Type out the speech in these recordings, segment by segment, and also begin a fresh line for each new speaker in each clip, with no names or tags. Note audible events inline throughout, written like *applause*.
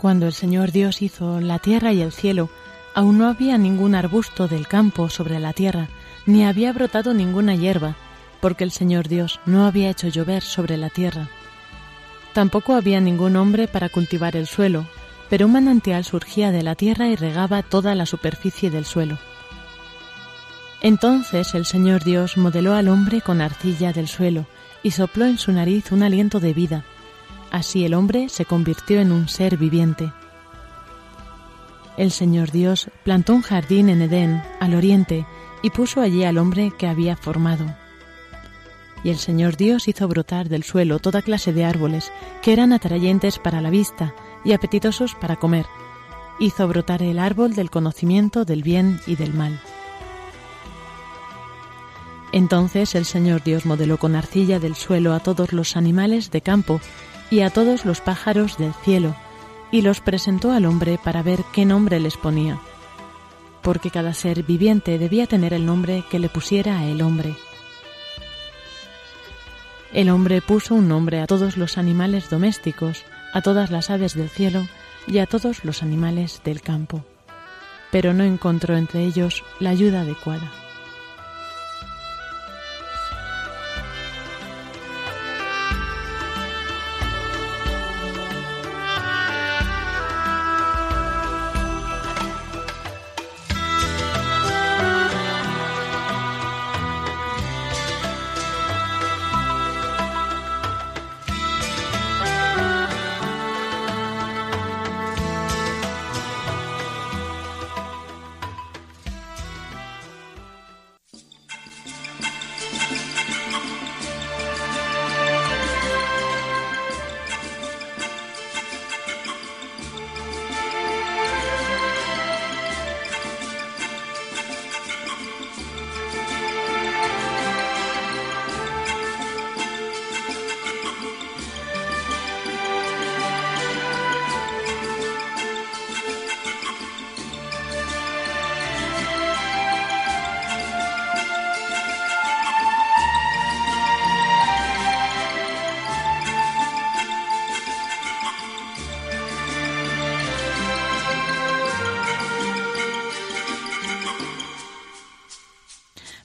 Cuando el Señor Dios hizo la tierra y el cielo, aún no había ningún arbusto del campo sobre la tierra, ni había brotado ninguna hierba, porque el Señor Dios no había hecho llover sobre la tierra. Tampoco había ningún hombre para cultivar el suelo, pero un manantial surgía de la tierra y regaba toda la superficie del suelo. Entonces el Señor Dios modeló al hombre con arcilla del suelo y sopló en su nariz un aliento de vida, Así el hombre se convirtió en un ser viviente. El Señor Dios plantó un jardín en Edén, al oriente, y puso allí al hombre que había formado. Y el Señor Dios hizo brotar del suelo toda clase de árboles que eran atrayentes para la vista y apetitosos para comer. Hizo brotar el árbol del conocimiento del bien y del mal. Entonces el Señor Dios modeló con arcilla del suelo a todos los animales de campo y a todos los pájaros del cielo, y los presentó al hombre para ver qué nombre les ponía, porque cada ser viviente debía tener el nombre que le pusiera el hombre. El hombre puso un nombre a todos los animales domésticos, a todas las aves del cielo y a todos los animales del campo, pero no encontró entre ellos la ayuda adecuada.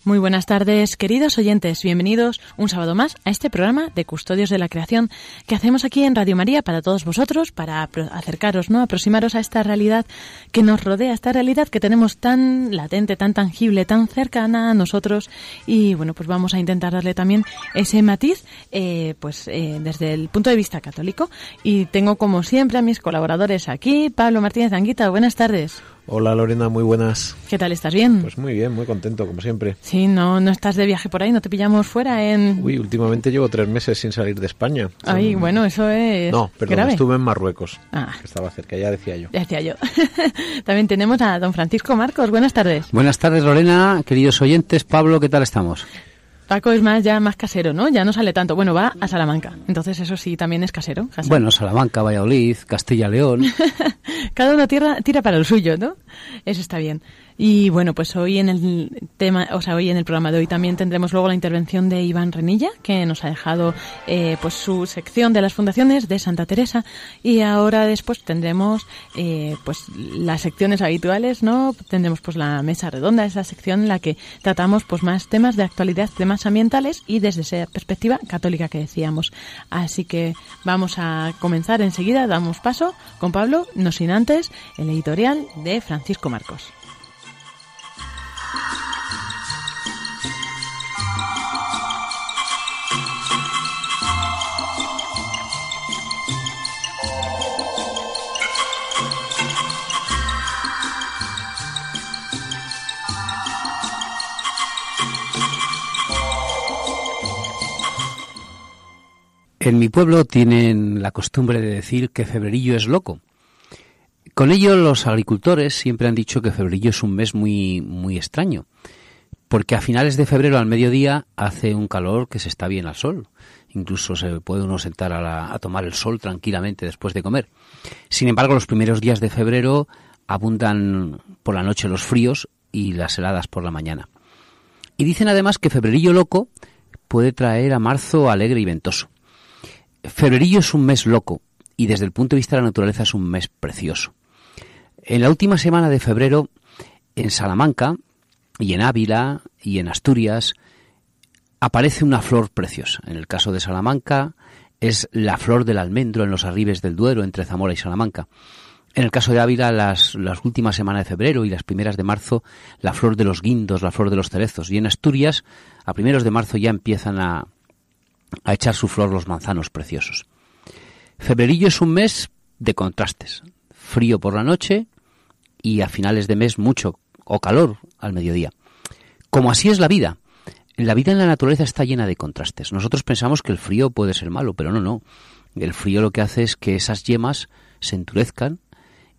Muy buenas tardes, queridos oyentes. Bienvenidos un sábado más a este programa de Custodios de la Creación que hacemos aquí en Radio María para todos vosotros, para acercaros, ¿no? Aproximaros a esta realidad que nos rodea, esta realidad que tenemos tan latente, tan tangible, tan cercana a nosotros. Y bueno, pues vamos a intentar darle también ese matiz, eh, pues eh, desde el punto de vista católico. Y tengo como siempre a mis colaboradores aquí, Pablo Martínez Anguita. Buenas tardes.
Hola Lorena, muy buenas.
¿Qué tal? ¿Estás bien?
Pues muy bien, muy contento, como siempre.
Sí, no, no estás de viaje por ahí, no te pillamos fuera en...
Uy, últimamente llevo tres meses sin salir de España.
Ay, bueno, eso es
No, perdón, estuve en Marruecos.
Ah.
estaba cerca, ya decía yo.
Ya decía yo. *laughs* También tenemos a don Francisco Marcos. Buenas tardes.
Buenas tardes Lorena, queridos oyentes. Pablo, ¿qué tal estamos?
Paco es más ya más casero, ¿no? Ya no sale tanto. Bueno, va a Salamanca. Entonces eso sí también es casero.
Bueno, Salamanca, Valladolid, Castilla, León. *laughs*
Cada una tierra tira para el suyo, ¿no? Eso está bien. Y bueno, pues hoy en el tema, o sea, hoy en el programa de hoy también tendremos luego la intervención de Iván Renilla, que nos ha dejado eh, pues su sección de las fundaciones de Santa Teresa. Y ahora después tendremos eh, pues las secciones habituales, ¿no? Tendremos pues la mesa redonda, esa sección en la que tratamos pues más temas de actualidad, temas ambientales y desde esa perspectiva católica que decíamos. Así que vamos a comenzar enseguida, damos paso con Pablo, no sin antes el editorial de Francisco Marcos.
En mi pueblo tienen la costumbre de decir que febrerillo es loco. Con ello los agricultores siempre han dicho que febrerillo es un mes muy muy extraño, porque a finales de febrero al mediodía hace un calor que se está bien al sol. Incluso se puede uno sentar a, a tomar el sol tranquilamente después de comer. Sin embargo, los primeros días de febrero abundan por la noche los fríos y las heladas por la mañana. Y dicen además que febrerillo loco puede traer a marzo alegre y ventoso. Febrerillo es un mes loco y desde el punto de vista de la naturaleza es un mes precioso. En la última semana de febrero, en Salamanca y en Ávila y en Asturias, aparece una flor preciosa. En el caso de Salamanca es la flor del almendro en los arribes del Duero entre Zamora y Salamanca. En el caso de Ávila, las, las últimas semanas de febrero y las primeras de marzo, la flor de los guindos, la flor de los cerezos. Y en Asturias, a primeros de marzo ya empiezan a, a echar su flor los manzanos preciosos. Febrerillo es un mes de contrastes. Frío por la noche y a finales de mes mucho o calor al mediodía. Como así es la vida. La vida en la naturaleza está llena de contrastes. Nosotros pensamos que el frío puede ser malo, pero no, no. El frío lo que hace es que esas yemas se endurezcan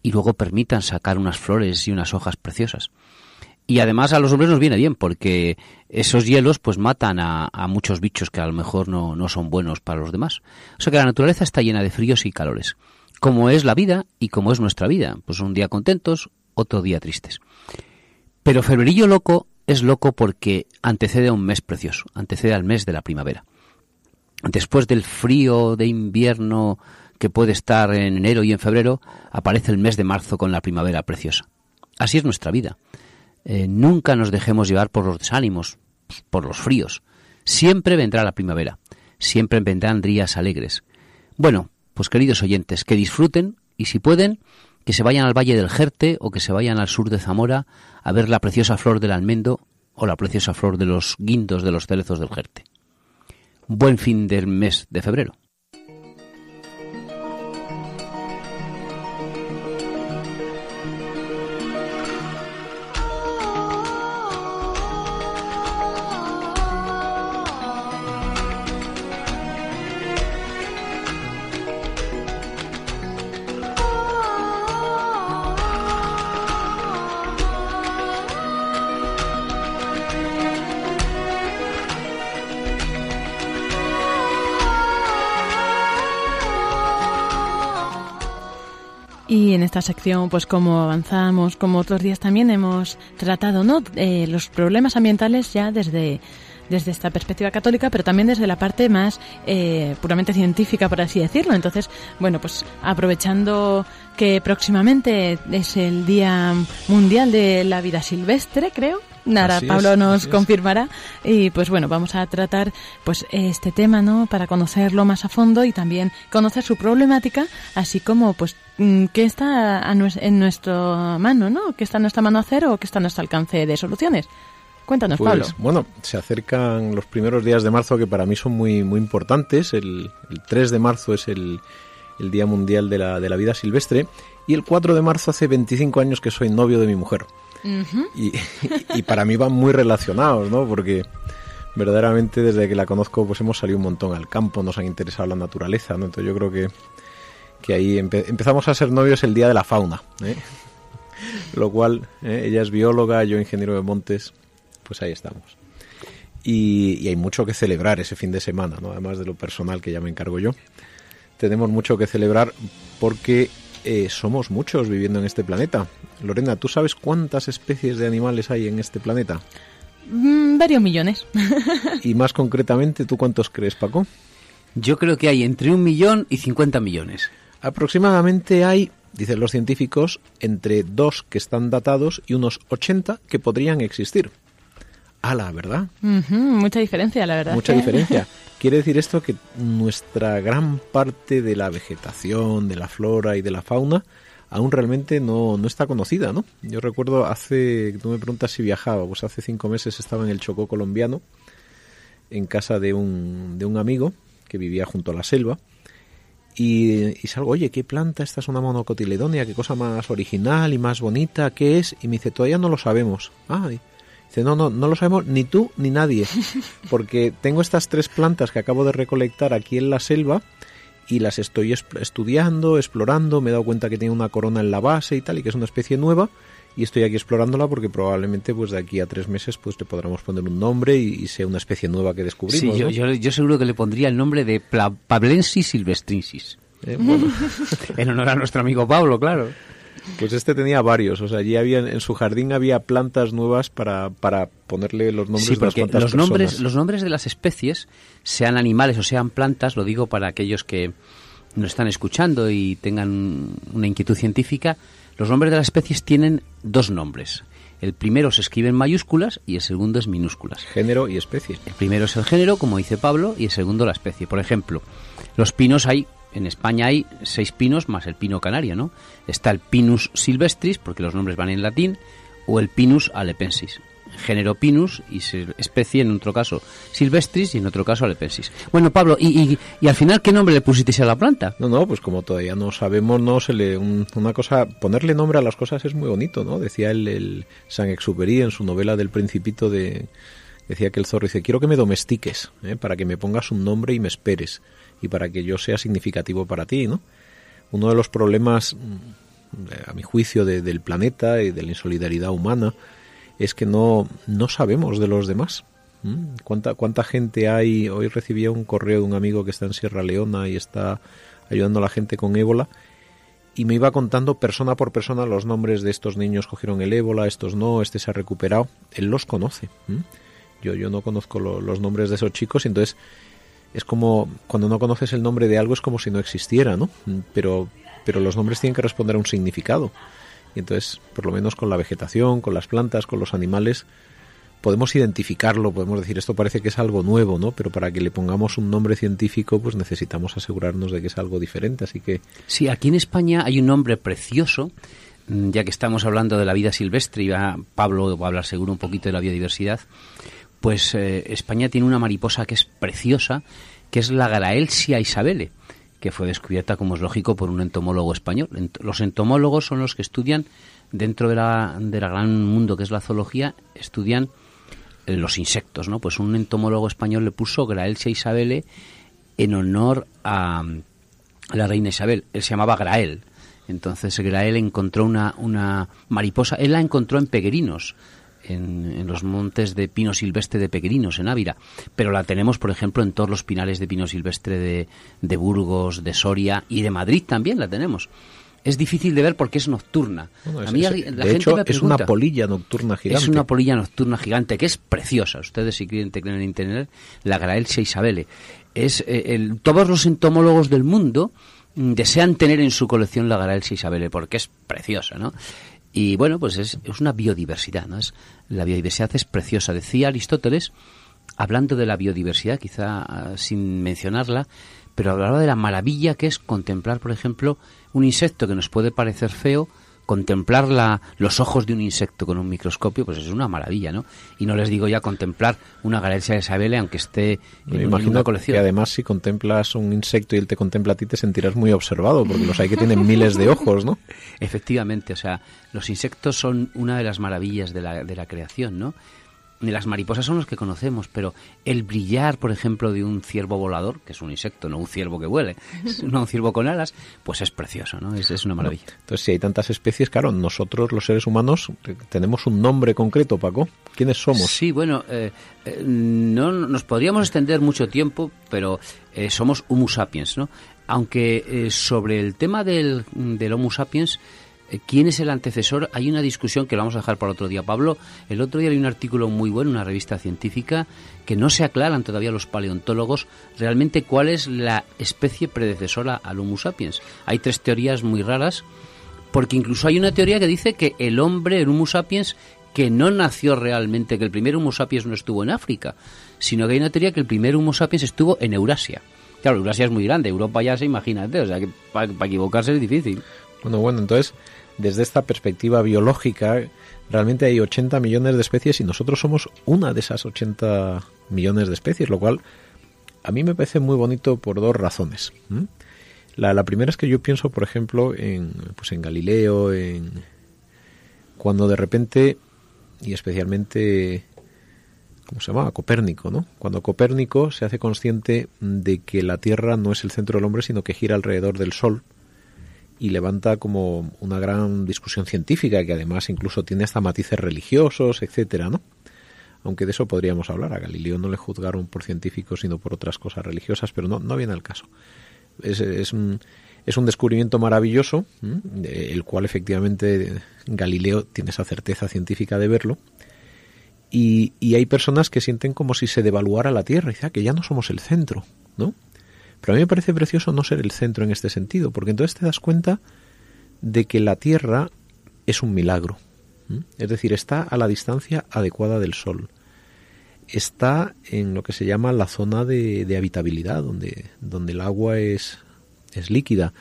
y luego permitan sacar unas flores y unas hojas preciosas. Y además a los hombres nos viene bien porque esos hielos pues matan a, muchos bichos que a lo mejor no, no, son buenos para los demás. O sea que la naturaleza está llena de fríos y calores, como es la vida y como es nuestra vida. Pues un día contentos, otro día tristes. Pero febrerillo loco es loco porque antecede a un mes precioso, antecede al mes de la primavera. Después del frío de invierno que puede estar en enero y en febrero, aparece el mes de marzo con la primavera preciosa. Así es nuestra vida. Eh, nunca nos dejemos llevar por los desánimos, por los fríos. Siempre vendrá la primavera, siempre vendrán días alegres. Bueno, pues queridos oyentes, que disfruten y si pueden, que se vayan al Valle del Jerte o que se vayan al sur de Zamora a ver la preciosa flor del almendo o la preciosa flor de los guindos de los cerezos del Jerte. Buen fin del mes de febrero.
Sección, pues como avanzamos, como otros días también hemos tratado, ¿no? Eh, los problemas ambientales ya desde desde esta perspectiva católica, pero también desde la parte más eh, puramente científica, por así decirlo. Entonces, bueno, pues aprovechando que próximamente es el Día Mundial de la Vida Silvestre, creo, Nada, Pablo nos confirmará y pues bueno, vamos a tratar pues este tema, ¿no? Para conocerlo más a fondo y también conocer su problemática, así como pues mm, qué está en nuestra mano, ¿no? ¿Qué está en nuestra mano hacer o qué está a nuestro alcance de soluciones? Cuéntanos,
pues,
Pablo.
Bueno, se acercan los primeros días de marzo que para mí son muy, muy importantes. El, 3 de marzo es el, el Día Mundial de la, de la Vida Silvestre y el 4 de marzo hace 25 años que soy novio de mi mujer y, para mí van muy relacionados, ¿no? Porque verdaderamente desde que la conozco pues hemos salido un montón al campo, nos han interesado la naturaleza, ¿no? Entonces yo creo que, que ahí empezamos a ser novios el día de la fauna, ¿eh? *laughs* Lo cual, ¿eh? ella es bióloga, yo ingeniero de montes, pues ahí estamos. y, hay mucho que celebrar ese fin de semana, ¿no? además de lo personal que ya me encargo yo. Tenemos mucho que celebrar porque eh, somos muchos viviendo en este planeta. Lorena, ¿tú sabes cuántas especies de animales hay en este planeta?
Mm, varios millones. *laughs*
y más concretamente, ¿tú cuántos crees, Paco?
Yo creo que hay entre un millón y cincuenta millones.
Aproximadamente hay, dicen los científicos, entre dos que están datados y unos 80 que podrían existir. La ¿verdad?
mucha diferencia, la verdad.
Mucha diferencia. Quiere decir esto que nuestra gran parte de la vegetación, de la flora y de la fauna aún realmente no, no está conocida, ¿no? Yo recuerdo hace, tú me preguntas si viajaba, pues hace cinco meses estaba en el Chocó colombiano, en casa de un, de un amigo que vivía junto a la selva, y, y, salgo, oye, ¿qué planta? Esta es una monocotiledonia, qué cosa más original y más bonita, ¿qué es? Y me dice, todavía no lo sabemos. Ah, dice, no, no, no lo sabemos ni tú ni nadie, *laughs* porque tengo estas tres plantas que acabo de recolectar aquí en la selva y las estoy estudiando, explorando, me he dado cuenta que tiene una corona en la base y tal, y que es una especie nueva, y estoy aquí explorándola porque probablemente pues de aquí a tres meses pues le podremos poner un nombre y, sea una especie nueva que descubrimos.
Sí, yo, seguro que le pondría el nombre de Pablensis silvestrensis. Eh, *laughs* en honor a nuestro amigo Pablo, claro.
Pues este tenía varios, o sea, allí había en su jardín había plantas nuevas para, para ponerle los nombres
sí, porque los nombres los nombres de las especies, sean animales o sean plantas, lo digo para aquellos que nos están escuchando y tengan una inquietud científica, los nombres de las especies tienen dos nombres. El primero se escribe en mayúsculas y el segundo es minúsculas.
Género y especie.
El primero es el género, como dice Pablo, y el segundo la especie. Por ejemplo, los pinos hay, en España hay seis pinos más el pino canario, ¿no? Está el Pinus silvestris, porque los nombres van en latín, o el Pinus alepensis género Pinus y especie en otro caso Silvestris y en otro caso Alepensis. Bueno, Pablo, ¿y, y, al final qué nombre le pusiste a la planta?
No, no, pues como todavía no sabemos, no se le una cosa ponerle nombre a las cosas es muy bonito, ¿no? Decía el, el Saint-Exupéry en su novela del Principito de decía que el zorro dice, "Quiero que me domestiques, ¿eh? para que me pongas un nombre y me esperes y para que yo sea significativo para ti", ¿no? Uno de los problemas mm, a mi juicio del planeta y de la insolidaridad humana es que no, no sabemos de los demás. ¿Cuánta, ¿Cuánta gente hay? Hoy recibía un correo de un amigo que está en Sierra Leona y está ayudando a la gente con ébola y me iba contando persona por persona los nombres de estos niños cogieron el ébola, estos no, este se ha recuperado. Él los conoce. Yo, yo no conozco los nombres de esos chicos y entonces es como cuando no conoces el nombre de algo es como si no existiera, ¿no? Pero, pero los nombres tienen que responder a un significado. Y entonces, por lo menos con la vegetación, con las plantas, con los animales, podemos identificarlo, podemos decir esto parece que es algo nuevo, ¿no? Pero para que le pongamos un nombre científico, pues necesitamos asegurarnos de que es algo diferente, así que
Sí, aquí en España hay un nombre precioso, mm, ya que estamos hablando de la vida silvestre y va, Pablo va a hablar seguro un poquito de la biodiversidad. Pues eh, España tiene una mariposa que es preciosa, que es la Garaelsia isabele que fue descubierta, como es lógico, por un entomólogo español. Los entomólogos son los que estudian, dentro de la, gran mundo que es la zoología, estudian eh, los insectos, ¿no? Pues un entomólogo español le puso Graelsia Isabele en honor a, la reina Isabel. Él se llamaba Grael. Entonces Grael encontró una, una mariposa, él la encontró en Peguerinos, en, los montes de pino silvestre de Pequerinos, en Ávila, pero la tenemos, por ejemplo, en todos los pinales de pino silvestre de, de Burgos, de Soria y de Madrid también la tenemos es difícil de ver porque es nocturna.
a mí, la de hecho, es una polilla nocturna gigante.
Es una polilla nocturna gigante que es preciosa. Ustedes, si quieren tener en internet, la Graelsia isabele. Es, eh, todos los entomólogos del mundo mm, desean tener en su colección la Graelsia isabele porque es preciosa, ¿no? Y bueno, pues es, es una biodiversidad, ¿no? La biodiversidad es preciosa. Decía Aristóteles, hablando de la biodiversidad, quizá ah, sin mencionarla, pero hablaba de la maravilla que es contemplar, por ejemplo, un insecto que nos puede parecer feo, contemplar la, los ojos de un insecto con un microscopio, pues es una maravilla, ¿no? Y no les digo ya contemplar una galaxia de Isabelle, aunque esté en, una colección.
Que además, si contemplas un insecto y él te contempla a ti, te sentirás muy observado, porque los hay que tienen miles de ojos, ¿no? *laughs*
Efectivamente, o sea, los insectos son una de las maravillas de la, de la creación, ¿no? Las mariposas son los que conocemos, pero el brillar, por ejemplo, de un ciervo volador, que es un insecto, no un ciervo que vuele, *laughs* no un ciervo con alas, pues es precioso, ¿no? Es, es una maravilla.
Entonces, si hay tantas especies, claro, nosotros los seres humanos tenemos un nombre concreto, Paco. ¿Quiénes somos?
Sí, bueno, eh, eh, no nos podríamos extender mucho tiempo, pero eh, somos Homo sapiens, ¿no? Aunque sobre el tema del, del Homo sapiens eh, ¿Quién es el antecesor? Hay una discusión que lo vamos a dejar para otro día. Pablo, el otro día hay un artículo muy bueno, una revista científica, que no se aclaran todavía los paleontólogos realmente cuál es la especie predecesora al Homo sapiens. Hay tres teorías muy raras, porque incluso hay una teoría que dice que el hombre, el Homo sapiens, que no nació realmente, que el primer Homo sapiens no estuvo en África, sino que hay una teoría que el primer Homo sapiens estuvo en Eurasia. Claro, Eurasia es muy grande, Europa ya se imagínate, o sea que para equivocarse es difícil.
Bueno, bueno, entonces desde esta perspectiva biológica, realmente hay 80 millones de especies y nosotros somos una de esas 80 millones de especies, lo cual a mí me parece muy bonito por dos razones. La, primera es que yo pienso, por ejemplo, en, pues en Galileo, en cuando de repente, y especialmente, ¿cómo se llama? Copérnico, ¿no? Cuando Copérnico se hace consciente de que la Tierra no es el centro del hombre, sino que gira alrededor del Sol, y levanta como una gran discusión científica que además incluso tiene hasta matices religiosos, etcétera, ¿no? Aunque de eso podríamos hablar. A Galileo no le juzgaron por científico, sino por otras cosas religiosas, pero no, no viene al caso. Es, es, un, es un descubrimiento maravilloso, el cual efectivamente Galileo tiene esa certeza científica de verlo. Y, y hay personas que sienten como si se devaluara la Tierra, y dice, ah, que ya no somos el centro, ¿no? Pero a mí me parece precioso no ser el centro en este sentido, porque entonces te das cuenta de que la Tierra es un milagro. Es decir, está a la distancia adecuada del Sol. Está en lo que se llama la zona de, habitabilidad, donde, donde el agua es, es líquida.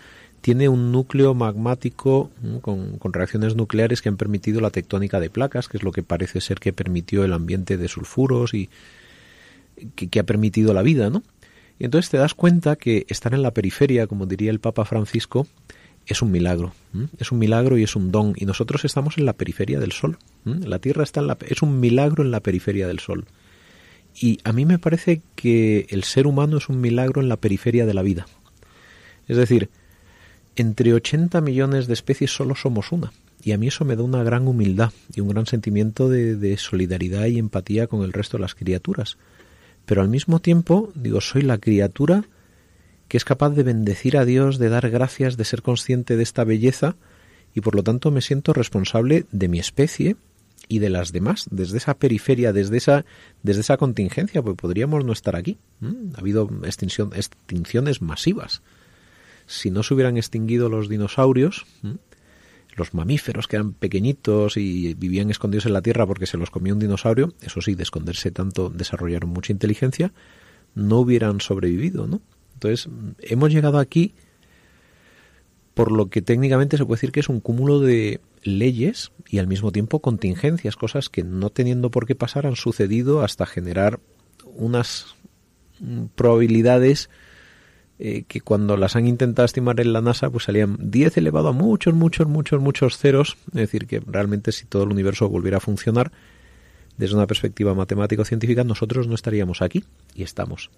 Tiene un núcleo magmático con, con, reacciones nucleares que han permitido la tectónica de placas, que es lo que parece ser que permitió el ambiente de sulfuros y que, que ha permitido la vida, ¿no? Y entonces te das cuenta que estar en la periferia, como diría el Papa Francisco, es un milagro. Es un milagro y es un don. Y nosotros estamos en la periferia del Sol. La Tierra está en la, es un milagro en la periferia del Sol. Y a mí me parece que el ser humano es un milagro en la periferia de la vida. Es decir, entre 80 millones de especies solo somos una. Y a mí eso me da una gran humildad y un gran sentimiento de solidaridad y empatía con el resto de las criaturas pero al mismo tiempo, digo, soy la criatura que es capaz de bendecir a Dios, de dar gracias, de ser consciente de esta belleza, y por lo tanto me siento responsable de mi especie y de las demás, desde esa periferia, desde esa, desde esa contingencia, pues podríamos no estar aquí. Ha habido extinciones masivas. Si no se hubieran extinguido los dinosaurios, los mamíferos que eran pequeñitos y vivían escondidos en la tierra porque se los comía un dinosaurio, eso sí, de esconderse tanto desarrollaron mucha inteligencia, no hubieran sobrevivido, ¿no? Entonces, hemos llegado aquí por lo que técnicamente se puede decir que es un cúmulo de leyes y al mismo tiempo contingencias, cosas que no teniendo por qué pasar han sucedido hasta generar unas mm, probabilidades eh, que cuando las han intentado estimar en la NASA, pues salían 10 elevado a muchos, muchos, muchos, muchos ceros. Es decir, que realmente si todo el universo volviera a funcionar desde una perspectiva matemático-científica, nosotros no estaríamos aquí y estamos.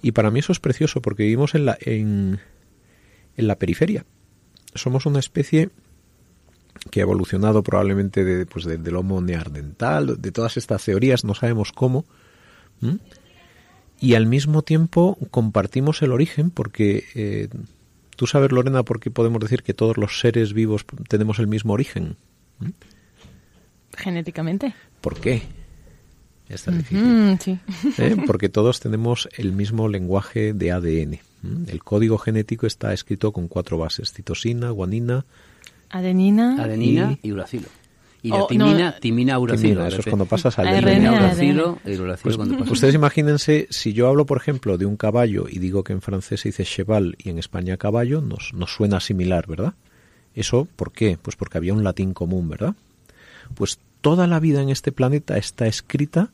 Y para mí eso es precioso porque vivimos en la, en, en la periferia. Somos una especie que ha evolucionado probablemente de, pues del Homo neandertal, de todas estas teorías, no sabemos cómo y al mismo tiempo compartimos el origen porque eh, tú sabes Lorena por qué podemos decir que todos los seres vivos tenemos el mismo origen ¿Mm?
genéticamente
¿por qué? Está difícil. sí. ¿Eh? Porque todos tenemos el mismo lenguaje de ADN. ¿Mm? El código genético está escrito con cuatro bases: citosina, guanina,
adenina,
adenina y uracilo. Y la timina, timina,
eso es cuando pasas al pues, Ustedes imagínense, si yo hablo, por ejemplo, de un caballo y digo que en francés se dice cheval y en España caballo, nos, nos suena similar, ¿verdad? ¿Eso por qué? Pues porque había un latín común, ¿verdad? Pues toda la vida en este planeta está escrita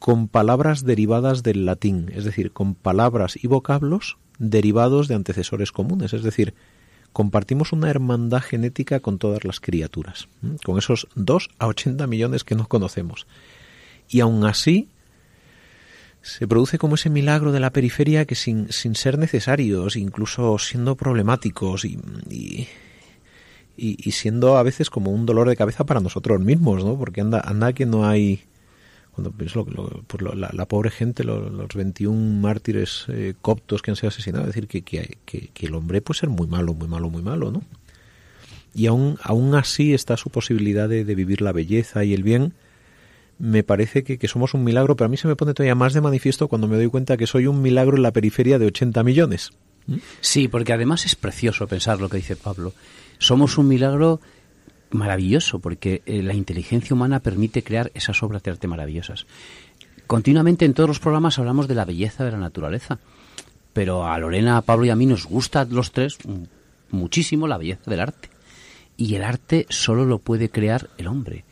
con palabras derivadas del latín, es decir, con palabras y vocablos derivados de antecesores comunes, es decir, compartimos una hermandad genética con todas las criaturas, con esos 2 a 80 millones que no conocemos. Y aún así, se produce como ese milagro de la periferia que sin, sin ser necesarios, incluso siendo problemáticos y, y, y, siendo a veces como un dolor de cabeza para nosotros mismos, ¿no? Porque anda, anda que no hay cuando pienso por la, la, pobre gente, los, los 21 mártires eh, coptos que han sido asesinados, es decir, que, que, el hombre puede ser muy malo, muy malo, muy malo, ¿no? Y aún, aún así está su posibilidad de, de vivir la belleza y el bien. Me parece que, somos un milagro, pero a mí se me pone todavía más de manifiesto cuando me doy cuenta que soy un milagro en la periferia de 80 millones.
Sí, porque además es precioso pensar lo que dice Pablo. Somos un milagro maravilloso, porque eh, la inteligencia humana permite crear esas obras de arte maravillosas. Continuamente en todos los programas hablamos de la belleza de la naturaleza, pero a Lorena, a Pablo y a mí nos gusta los tres muchísimo la belleza del arte. Y el arte solo lo puede crear el hombre.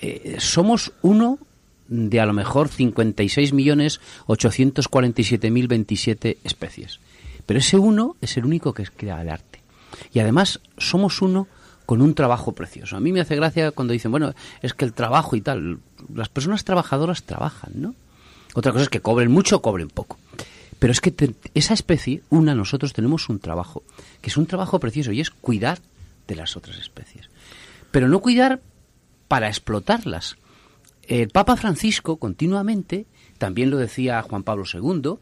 Eh, somos uno de a lo mejor 56.847.027 especies. Pero ese uno es el único que crea el arte. Y además somos uno con un trabajo precioso. A mí me hace gracia cuando dicen, bueno, es que el trabajo y tal, las personas trabajadoras trabajan, ¿no? Otra cosa es que cobren mucho o cobren poco. Pero es que esa especie, una, nosotros tenemos un trabajo, que es un trabajo precioso y es cuidar de las otras especies. Pero no cuidar para explotarlas. El Papa Francisco continuamente, también lo decía Juan Pablo II,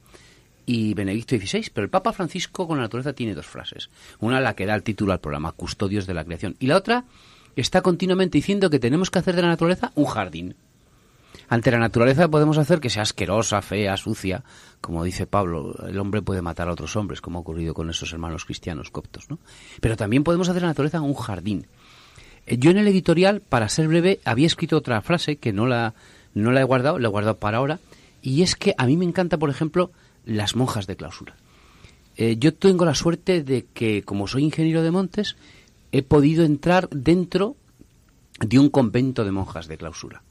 y Benedicto XVI, pero el Papa Francisco con la naturaleza tiene dos frases. Una la que da el título al programa, Custodios de la Creación, y la otra está continuamente diciendo que tenemos que hacer de la naturaleza un jardín. Ante la naturaleza podemos hacer que sea asquerosa, fea, sucia, como dice Pablo, el hombre puede matar a otros hombres, como ha ocurrido con esos hermanos cristianos coptos, ¿no? Pero también podemos hacer de la naturaleza un jardín. Eh, yo en el editorial, para ser breve, había escrito otra frase que no la, no la he guardado, la he guardado para ahora, y es que a mí me encanta, por ejemplo, las monjas de clausura. Eh, yo tengo la suerte de que, como soy ingeniero de montes, he podido entrar dentro de un convento de monjas de clausura.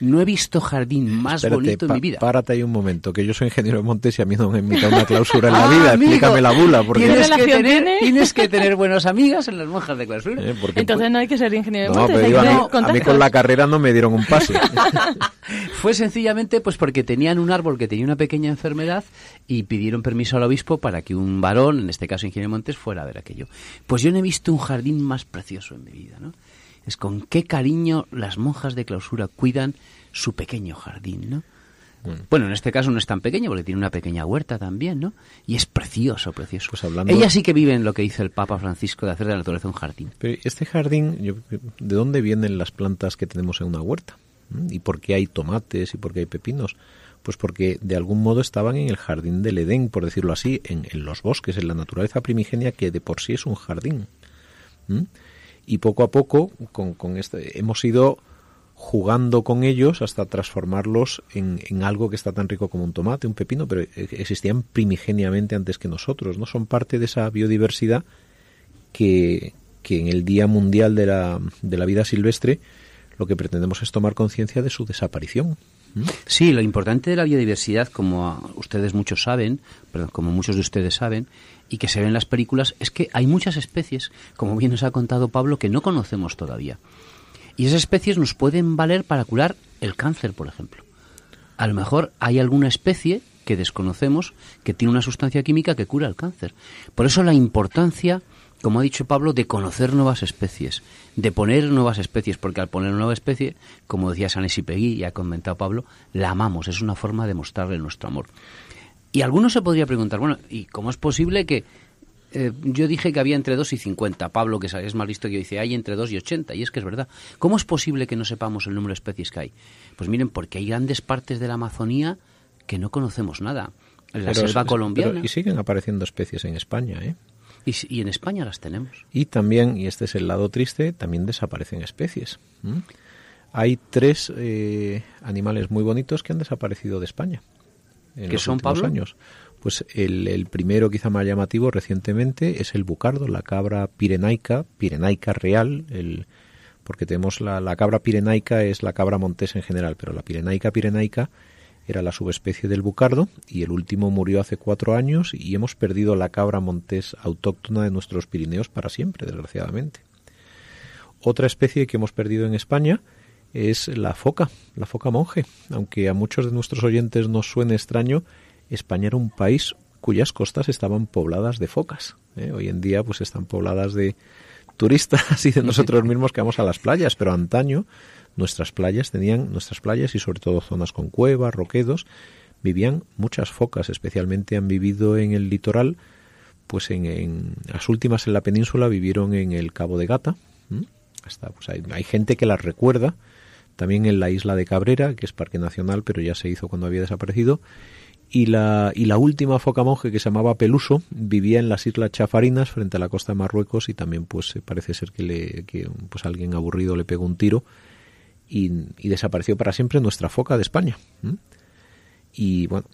No he visto jardín más bonito en mi vida.
Párate ahí un momento, que yo soy ingeniero de montes y a mí no me han invitado a una clausura en la *laughs* ah, vida. Explícame la bula.
Porque... ¿Tienes, que tener, tienes que tener buenas amigas en las monjas de clausura.
Eh, Entonces no hay que ser ingeniero de montes.
a, mí, con la carrera no me dieron un pase. *laughs*
Fue sencillamente pues porque tenían un árbol que tenía una pequeña enfermedad y pidieron permiso al obispo para que un varón, en este caso ingeniero de montes, fuera a ver aquello. Pues yo no he visto un jardín más precioso en mi vida, ¿no? Es con qué cariño las monjas de clausura cuidan su pequeño jardín, ¿no? Bueno. en este caso no es tan pequeño porque tiene una pequeña huerta también, ¿no? Y es precioso, precioso. Pues hablando... Ella sí que vive en lo que dice el Papa Francisco de hacer de la naturaleza un jardín.
Pero este jardín, ¿de dónde vienen las plantas que tenemos en una huerta? ¿Y por qué hay tomates y por qué hay pepinos? Pues porque de algún modo estaban en el jardín del Edén, por decirlo así, en, los bosques, en la naturaleza primigenia que de por sí es un jardín y poco a poco con, con este, hemos ido jugando con ellos hasta transformarlos en, en, algo que está tan rico como un tomate, un pepino, pero existían primigeniamente antes que nosotros, ¿no? Son parte de esa biodiversidad que, que en el Día Mundial de la, de la Vida Silvestre lo que pretendemos es tomar conciencia de su desaparición.
Sí, lo importante de la biodiversidad, como ustedes muchos saben, perdón, como muchos de ustedes saben, y que se ven en las películas es que hay muchas especies, como bien nos ha contado Pablo, que no conocemos todavía. Y esas especies nos pueden valer para curar el cáncer, por ejemplo. A lo mejor hay alguna especie que desconocemos que tiene una sustancia química que cura el cáncer. Por eso la importancia, como ha dicho Pablo, de conocer nuevas especies, de poner nuevas especies, porque al poner una nueva especie, como decía San Pegui y ha comentado Pablo, la amamos, es una forma de mostrarle nuestro amor. Y alguno se podría preguntar, bueno, ¿y cómo es posible que eh, yo dije que había entre 2 y 50. Pablo, que es más listo que yo, dice, hay entre 2 y 80. Y es que es verdad. ¿Cómo es posible que no sepamos el número de especies que hay? Pues miren, porque hay grandes partes de la Amazonía que no conocemos nada. En la selva colombiana.
y siguen apareciendo especies en España, ¿eh?
Y, en España las tenemos.
Y también, y este es el lado triste, también desaparecen especies. Hay tres eh, animales muy bonitos que han desaparecido de España en los son, últimos años. Pues el, primero quizá más llamativo recientemente es el bucardo, la cabra pirenaica, pirenaica real, el, porque tenemos la, cabra pirenaica es la cabra montés en general, pero la pirenaica pirenaica era la subespecie del bucardo y el último murió hace cuatro años y hemos perdido la cabra montés autóctona de nuestros Pirineos para siempre, desgraciadamente. Otra especie que hemos perdido en España es la foca, la foca monje. Aunque a muchos de nuestros oyentes nos suene extraño, España era un país cuyas costas estaban pobladas de focas. ¿eh? Hoy en día pues están pobladas de turistas *laughs* y de nosotros mismos que vamos a las playas, pero antaño nuestras playas tenían, nuestras playas y sobre todo zonas con cuevas, roquedos, vivían muchas focas, especialmente han vivido en el litoral, pues en, las últimas en la península vivieron en el Cabo de Gata, hasta, pues hay, hay, gente que las recuerda, también en la isla de Cabrera, que es parque nacional, pero ya se hizo cuando había desaparecido, y la, y la última foca monje que se llamaba Peluso vivía en las islas Chafarinas frente a la costa de Marruecos y también pues parece ser que, le, que pues alguien aburrido le pegó un tiro y, desapareció para siempre nuestra foca de España. Y bueno,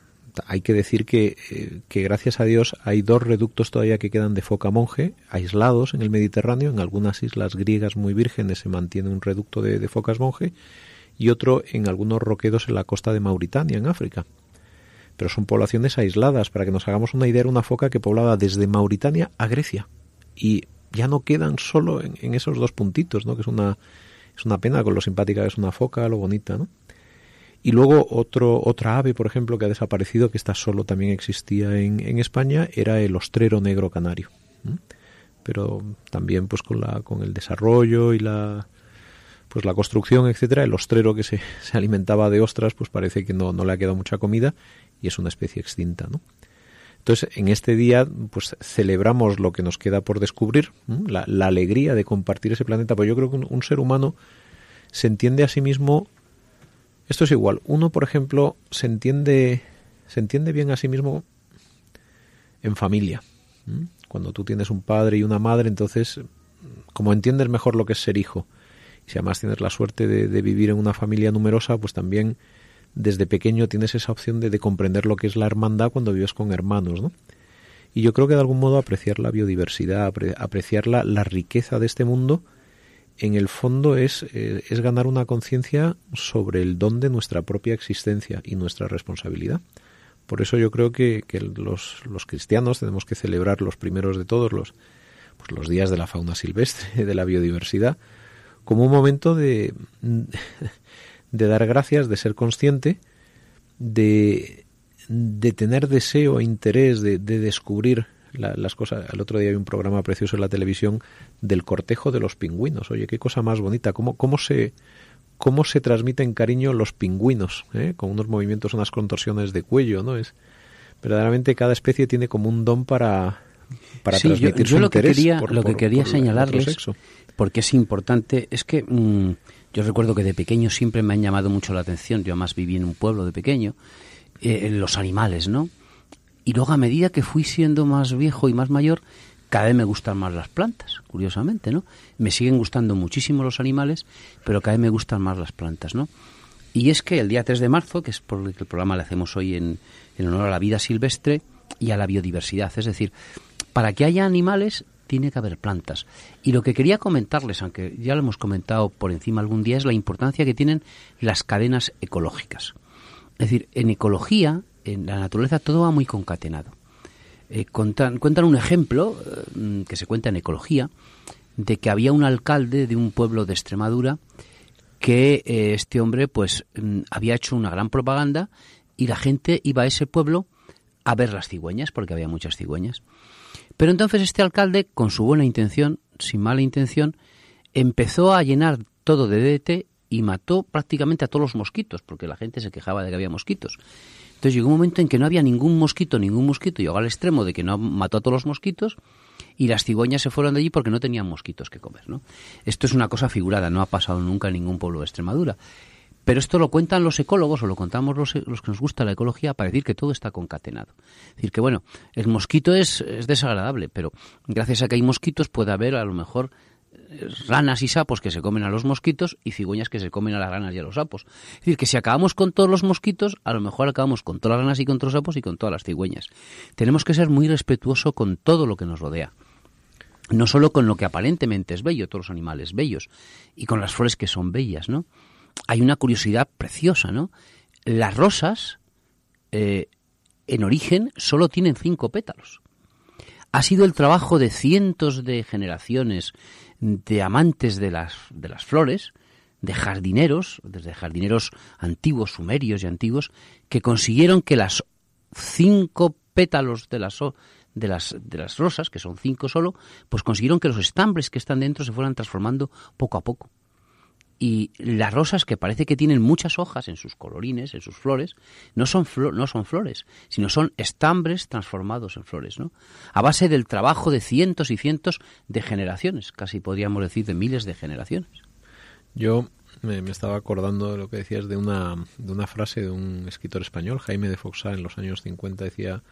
hay que decir que, eh, que, gracias a Dios hay dos reductos todavía que quedan de foca monje aislados en el Mediterráneo. En algunas islas griegas muy vírgenes se mantiene un reducto de, focas monje y otro en algunos roquedos en la costa de Mauritania, en África pero son poblaciones aisladas. Para que nos hagamos una idea, era una foca que poblaba desde Mauritania a Grecia. Y ya no quedan solo en, esos dos puntitos, ¿no? Que es una, es una pena con lo simpática que es una foca, lo bonita, ¿no? Y luego otro, otra ave, por ejemplo, que ha desaparecido, que está solo también existía en, en España, era el ostrero negro canario. Pero también pues con la, con el desarrollo y la pues la construcción, etcétera, el ostrero que se, *laughs* se alimentaba de ostras, pues parece que no, no le ha quedado mucha comida y es una especie extinta, ¿no? Entonces, en este día, pues celebramos lo que nos queda por descubrir, la, alegría de compartir ese planeta. Pues yo creo que un, ser humano se entiende a sí mismo. Esto es igual. Uno, por ejemplo, se entiende, se entiende bien a sí mismo en familia. Cuando tú tienes un padre y una madre, entonces, como entiendes mejor lo que es ser hijo, y si además tienes la suerte de, de vivir en una familia numerosa, pues también desde pequeño tienes esa opción de, comprender lo que es la hermandad cuando vives con hermanos, ¿no? Y yo creo que de algún modo apreciar la biodiversidad, apreciar la, riqueza de este mundo, en el fondo es, eh, es ganar una conciencia sobre el don de nuestra propia existencia y nuestra responsabilidad. Por eso yo creo que, los, los, cristianos tenemos que celebrar los primeros de todos los, pues los días de la fauna silvestre, *laughs* de la biodiversidad, como un momento de, *laughs* de dar gracias, de ser consciente, de, de tener deseo e interés de, de descubrir las cosas. El otro día había un programa precioso en la televisión del cortejo de los pingüinos. Oye, qué cosa más bonita. ¿Cómo, cómo se cómo se transmiten cariño los pingüinos, ¿eh? con unos movimientos, unas contorsiones de cuello, ¿no? Es verdaderamente cada especie tiene como un don para para transmitir
yo,
su
lo que
interés
quería,
por,
lo que
por-
quería
por
señalarles, porque es importante, es que mm, yo recuerdo que de pequeño siempre me han llamado mucho la atención, yo además viví en un pueblo de pequeño, eh, los animales, ¿no? Y luego a medida que fui siendo más viejo y más mayor, cada vez me gustan más las plantas, curiosamente, ¿no? Me siguen gustando muchísimo los animales, pero cada vez me gustan más las plantas, ¿no? Y es que el día 3 de marzo, que es por el que el programa le hacemos hoy en, en honor a la vida silvestre y a la biodiversidad, es decir, para que haya animales tiene que haber plantas. Y lo que quería comentarles, aunque ya lo hemos comentado por encima algún día, es la importancia que tienen las cadenas ecológicas. Es decir, en ecología, en la naturaleza, todo va muy concatenado. Eh, cuentan un ejemplo eh, que se cuenta en ecología de que había un alcalde de un pueblo de Extremadura que eh, este hombre pues mm, había hecho una gran propaganda y la gente iba a ese pueblo a ver las cigüeñas porque había muchas cigüeñas. Pero entonces este alcalde, con su buena intención, sin mala intención, empezó a llenar todo de DDT y mató prácticamente a todos los mosquitos, porque la gente se quejaba de que había mosquitos. Entonces llegó un momento en que no había ningún mosquito, ningún mosquito, llegó al extremo de que no mató a todos los mosquitos y las cigüeñas se fueron de allí porque no tenían mosquitos que comer. ¿no? Esto es una cosa figurada, no ha pasado nunca en ningún pueblo de Extremadura. Pero esto lo cuentan los ecólogos o lo contamos los, los que nos gusta la ecología para decir que todo está concatenado. Es decir, que bueno, el mosquito es, es desagradable, pero gracias a que hay mosquitos puede haber a lo mejor ranas y sapos que se comen a los mosquitos y cigüeñas que se comen a las ranas y a los sapos. Es decir, que si acabamos con todos los mosquitos, a lo mejor acabamos con todas las ranas y con todos los sapos y con todas las cigüeñas. Tenemos que ser muy respetuosos con todo lo que nos rodea. No solo con lo que aparentemente es bello, todos los animales bellos, y con las flores que son bellas, ¿no? Hay una curiosidad preciosa, ¿no? las rosas, eh, en origen, solo tienen cinco pétalos. Ha sido el trabajo de cientos de generaciones de amantes de las, de las flores, de jardineros, desde jardineros antiguos, sumerios y antiguos, que consiguieron que las cinco pétalos de las, de las, de las rosas, que son cinco solo, pues consiguieron que los estambres que están dentro se fueran transformando poco a poco. Y las rosas, que parece que tienen muchas hojas en sus colorines, en sus flores, no son, no son flores, sino son estambres transformados en flores, ¿no? A base del trabajo de cientos y cientos de generaciones, casi podríamos decir de miles de generaciones.
Yo me, estaba acordando de lo que decías de una, de una frase de un escritor español, Jaime de Foxá, en los años 50, decía,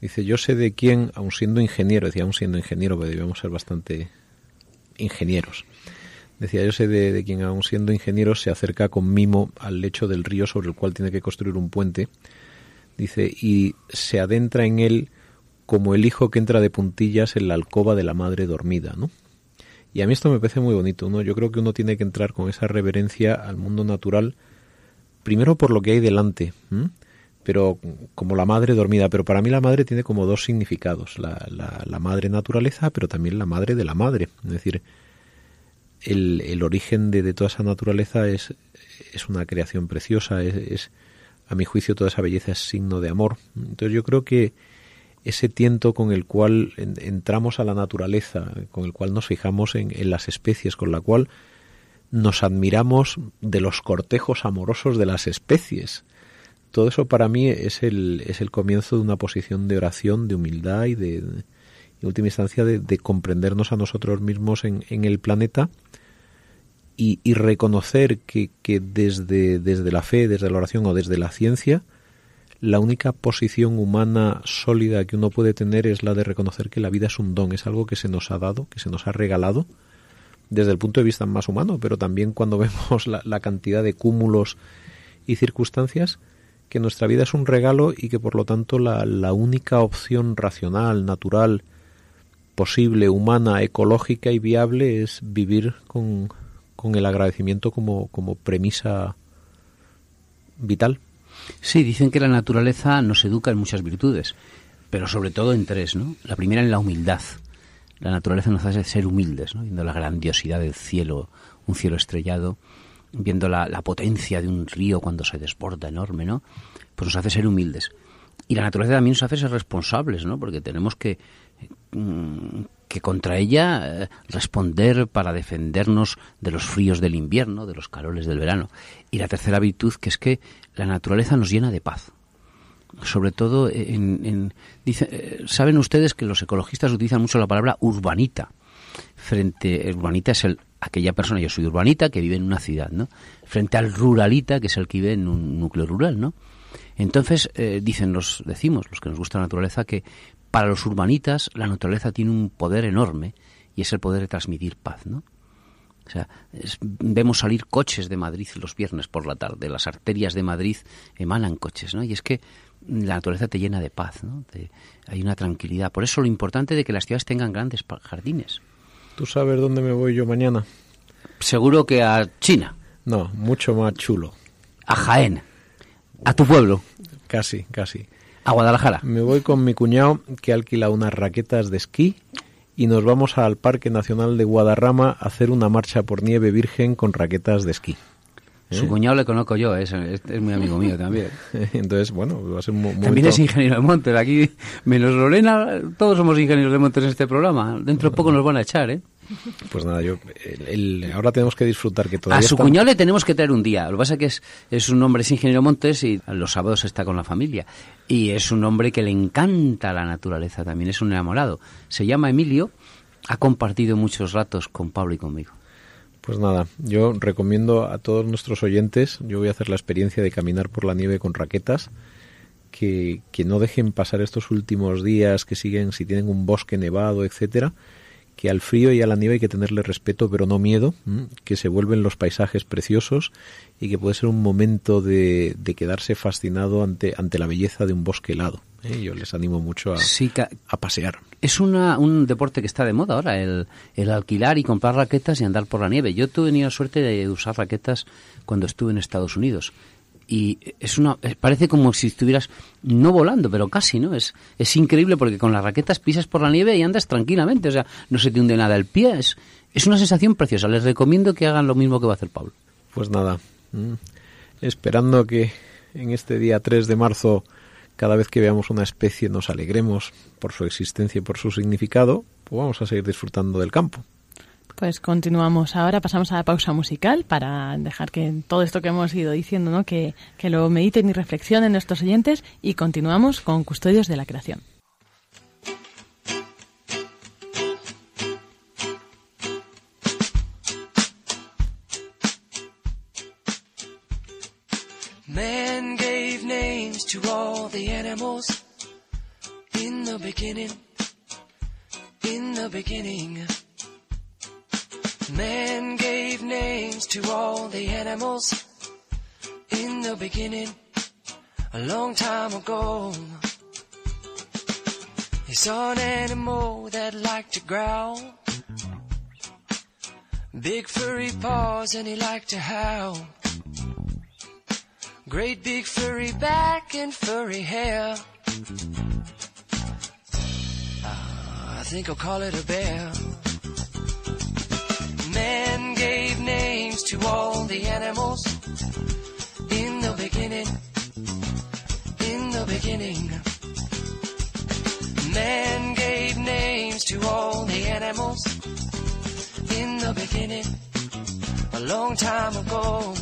dice, yo sé de quién, aun siendo ingeniero, decía, aun siendo ingeniero, porque debíamos ser bastante ingenieros, decía, yo sé de, quien, aun siendo ingeniero, se acerca con mimo al lecho del río sobre el cual tiene que construir un puente, dice, y se adentra en él como el hijo que entra de puntillas en la alcoba de la madre dormida, ¿no? Y a mí esto me parece muy bonito, ¿no? Yo creo que uno tiene que entrar con esa reverencia al mundo natural, primero por lo que hay delante, pero como la madre dormida. Pero para mí la madre tiene como dos significados, la, la, madre naturaleza, pero también la madre de la madre. Es decir, el, origen de, de, toda esa naturaleza es, una creación preciosa, es, es, a mi juicio toda esa belleza es signo de amor. Entonces yo creo que ese tiento con el cual entramos a la naturaleza, con el cual nos fijamos en, las especies, con la cual nos admiramos de los cortejos amorosos de las especies. Todo eso para mí es el, es el comienzo de una posición de oración, de humildad y de, en última instancia, de, comprendernos a nosotros mismos en, en el planeta y, y reconocer que, que desde, desde la fe, desde la oración o desde la ciencia, la única posición humana sólida que uno puede tener es la de reconocer que la vida es un don, es algo que se nos ha dado, que se nos ha regalado, desde el punto de vista más humano, pero también cuando *laughs* vemos la, cantidad de cúmulos y circunstancias, que nuestra vida es un regalo y que por lo tanto la, la única opción racional, natural, posible, humana, ecológica y viable es vivir con, con el agradecimiento como, como premisa vital.
Sí, dicen que la naturaleza nos educa en muchas virtudes, pero sobre todo en tres, ¿no? La primera en la humildad. La naturaleza nos hace ser humildes. Viendo la grandiosidad del cielo, un cielo estrellado, viendo la, potencia de un río cuando se desborda enorme, ¿no? Pues nos hace ser humildes. Y la naturaleza también nos hace ser responsables, ¿no? Porque tenemos que, mm, que contra ella eh, responder para defendernos de los fríos del invierno, de los calores del verano. Y la tercera virtud, que es que la naturaleza nos llena de paz. Sobre todo, en, eh, saben ustedes que los ecologistas utilizan mucho la palabra urbanita. Frente, urbanita es el, aquella persona, yo soy urbanita, que vive en una ciudad, ¿no? Frente al ruralita, que es el que vive en un núcleo rural, ¿no? Entonces, eh, dicen los, decimos, los que nos gusta la naturaleza, que para los urbanitas la naturaleza tiene un poder enorme y es el poder de transmitir paz, ¿no? O sea, vemos salir coches de Madrid los viernes por la tarde, las arterias de Madrid emanan coches, ¿no? Y es que la naturaleza te llena de paz, ¿no? hay una tranquilidad. Por eso lo importante de que las ciudades tengan grandes jardines.
¿Tú sabes dónde me voy yo mañana?
Seguro que a China.
No, mucho más chulo.
A Jaén. A tu pueblo.
Casi, casi.
A Guadalajara.
Me voy con mi cuñado que alquila unas raquetas de esquí y nos vamos al Parque Nacional de Guadarrama a hacer una marcha por nieve virgen con raquetas de esquí.
¿Eh? Su cuñado le conozco yo, es, es, muy amigo mío también. *laughs*
Entonces, bueno, va a ser un
También es ingeniero de montes. Aquí, menos Lorena, todos somos ingenieros de montes en este programa. Dentro de poco nos van a echar, ¿eh?
Pues nada, yo ahora tenemos que disfrutar que todavía
A su cuñado le tenemos que traer un día. Lo que pasa es que es, es un hombre, es ingeniero montes y los sábados está con la familia. Y es un hombre que le encanta la naturaleza también, es un enamorado. Se llama Emilio, ha compartido muchos ratos con Pablo y conmigo.
Pues nada, yo recomiendo a todos nuestros oyentes, yo voy a hacer la experiencia de caminar por la nieve con raquetas, que, que no dejen pasar estos últimos días, que siguen, si tienen un bosque nevado, etcétera, que al frío y a la nieve hay que tenerle respeto pero no miedo, que se vuelven los paisajes preciosos y que puede ser un momento de, quedarse fascinado ante, ante la belleza de un bosque helado. ¿eh? Yo les animo mucho a, a pasear.
Es una, un deporte que está de moda ahora, el, el alquilar y comprar raquetas y andar por la nieve. Yo tuve la suerte de usar raquetas cuando estuve en Estados Unidos y es una parece como si estuvieras no volando pero casi no es es increíble porque con las raquetas pisas por la nieve y andas tranquilamente o sea no se te hunde nada el pie es, es una sensación preciosa. Les recomiendo que hagan lo mismo que va a hacer Pablo.
Pues nada mm, esperando que en este día 3 de marzo cada vez que veamos una especie nos alegremos por su existencia y por su significado pues vamos a seguir disfrutando del campo
pues continuamos ahora, pasamos a la pausa musical para dejar que todo esto que hemos ido diciendo, ¿no? que, que lo mediten y reflexionen nuestros oyentes y continuamos con Custodios de la Creación. Man gave names to all the animals in the beginning, in the beginning. Man gave names to all the animals in the beginning, a long time ago. He saw an animal that liked to growl, big furry paws, and he liked to howl. Great big furry back and furry hair. Uh, I think I'll call it a bear. Man gave names to all the animals in the beginning. In the beginning. Man gave names to all the animals in the beginning. A long time ago.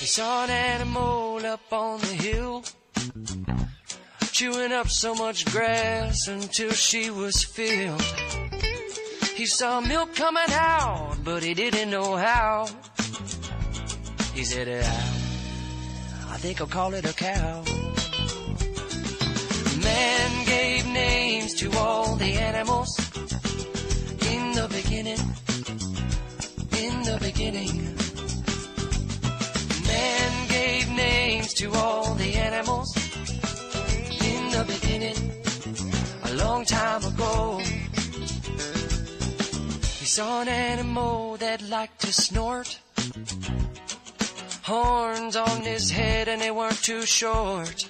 He saw an animal up on the hill chewing up so much grass until she was filled. He saw milk coming out, but he didn't know how. He said, I, I think I'll call it a cow. Man gave names to all the animals in the beginning. In the beginning. Man gave names to all the animals in the beginning. A long time ago. He saw an animal that liked to snort. Horns on his head and they weren't too short.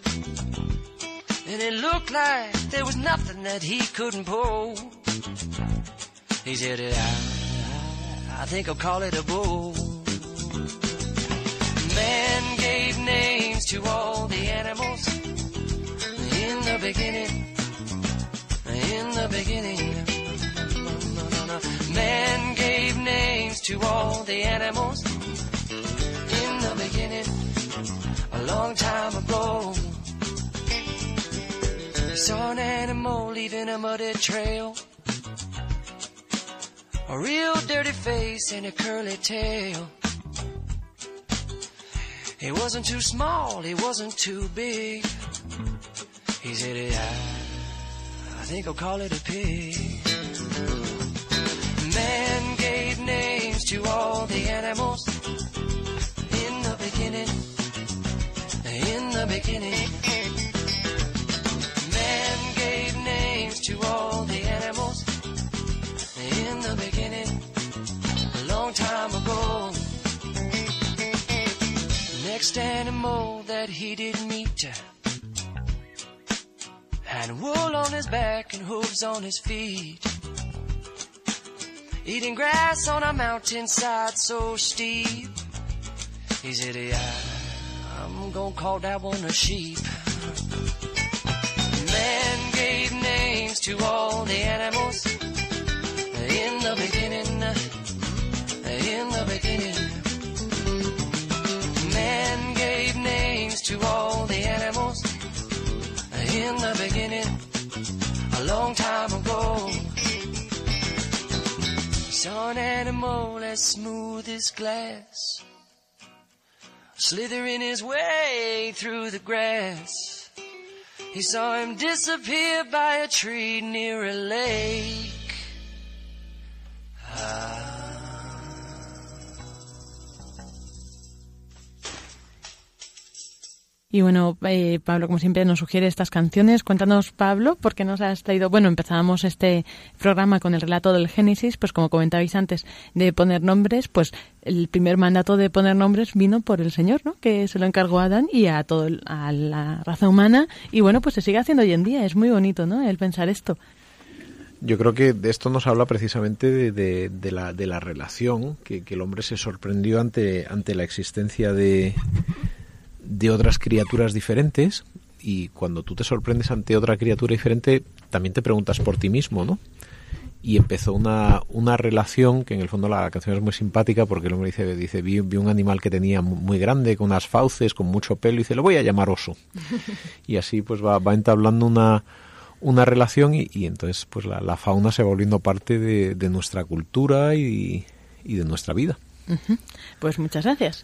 And it looked like there was nothing that he couldn't pull. He said, I, I think I'll call it a bull. Man gave names to all the animals in the beginning. In the beginning. Man gave names to all the animals in the beginning, a long time ago. He saw an animal leaving a muddy trail, a real dirty face and a curly tail. He wasn't too small, he wasn't too big. He said, I, I think I'll call it a pig. Man gave names to all the animals in the beginning. In the beginning. Man gave names to all the animals in the beginning. A long time ago. Next animal that he did meet had wool on his back and hooves on his feet. Eating grass on a mountainside so steep. He said, yeah, I'm gonna call that one a sheep. Man gave names to all the animals Saw an animal as smooth as glass, slithering his way through the grass. He saw him disappear by a tree near a lake.
Y bueno, eh, Pablo, como siempre, nos sugiere estas canciones. Cuéntanos, Pablo, ¿por qué nos has traído? Bueno, empezábamos este programa con el relato del Génesis, pues como comentabais antes, de poner nombres, pues el primer mandato de poner nombres vino por el Señor, ¿no? Que se lo encargó a Adán y a todo a la raza humana. Y bueno, pues se sigue haciendo hoy en día. Es muy bonito, ¿no? El pensar esto.
Yo creo que de esto nos habla precisamente de, de, la, de la relación, que, que, el hombre se sorprendió ante, ante la existencia de, de otras criaturas diferentes y cuando tú te sorprendes ante otra criatura diferente también te preguntas por ti mismo, ¿no? Y empezó una, una relación que en el fondo la canción es muy simpática porque el hombre dice, dice vi, vi un animal que tenía muy grande, con unas fauces, con mucho pelo, y dice, lo voy a llamar oso. *laughs* y así pues va, va entablando una, una relación y, y entonces pues la, la, fauna se va volviendo parte de, de nuestra cultura y, y, de nuestra vida.
Pues muchas gracias.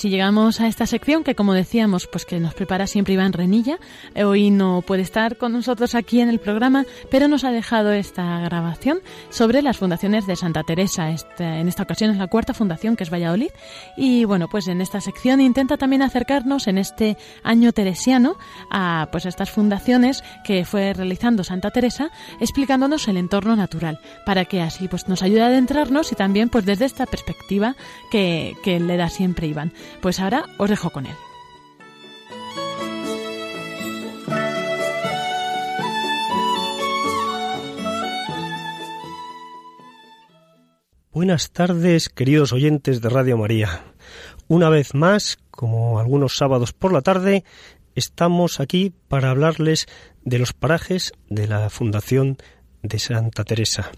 Así llegamos a esta sección que, como decíamos, pues que nos prepara siempre Iván Renilla. Hoy no puede estar con nosotros aquí en el programa, pero nos ha dejado esta grabación sobre las fundaciones de Santa Teresa. Esta, en esta ocasión es la cuarta fundación, que es Valladolid. Y bueno, pues en esta sección intenta también acercarnos en este año teresiano a pues estas fundaciones que fue realizando Santa Teresa, explicándonos el entorno natural, para que así pues nos ayude a adentrarnos y también pues desde esta perspectiva que le da siempre Iván. Pues ahora os dejo con él.
Buenas tardes, queridos oyentes de Radio María. Una vez más, como algunos sábados por la tarde, estamos aquí para hablarles de los parajes de la Fundación de Santa Teresa.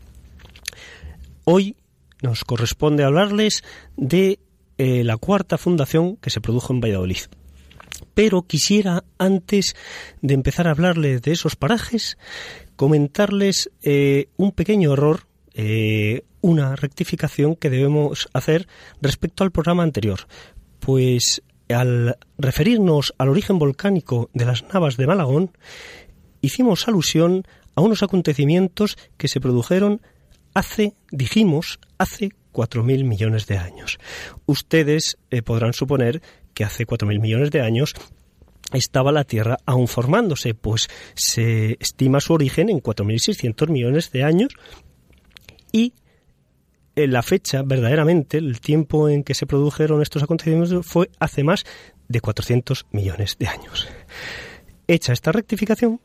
Hoy nos corresponde hablarles de eh, la cuarta fundación que se produjo en Valladolid. Pero quisiera, antes de empezar a hablarles de esos parajes, comentarles eh, un pequeño error, eh, una rectificación que debemos hacer respecto al programa anterior. Pues al referirnos al origen volcánico de las Navas de Malagón, hicimos alusión a unos acontecimientos que se produjeron hace, dijimos, hace 4.000 millones de años. Ustedes eh, podrán suponer que hace 4.000 millones de años estaba la Tierra aún formándose, pues se estima su origen en 4.600 millones de años y en la fecha, verdaderamente, el tiempo en que se produjeron estos acontecimientos fue hace más de 400 millones de años. Hecha esta rectificación,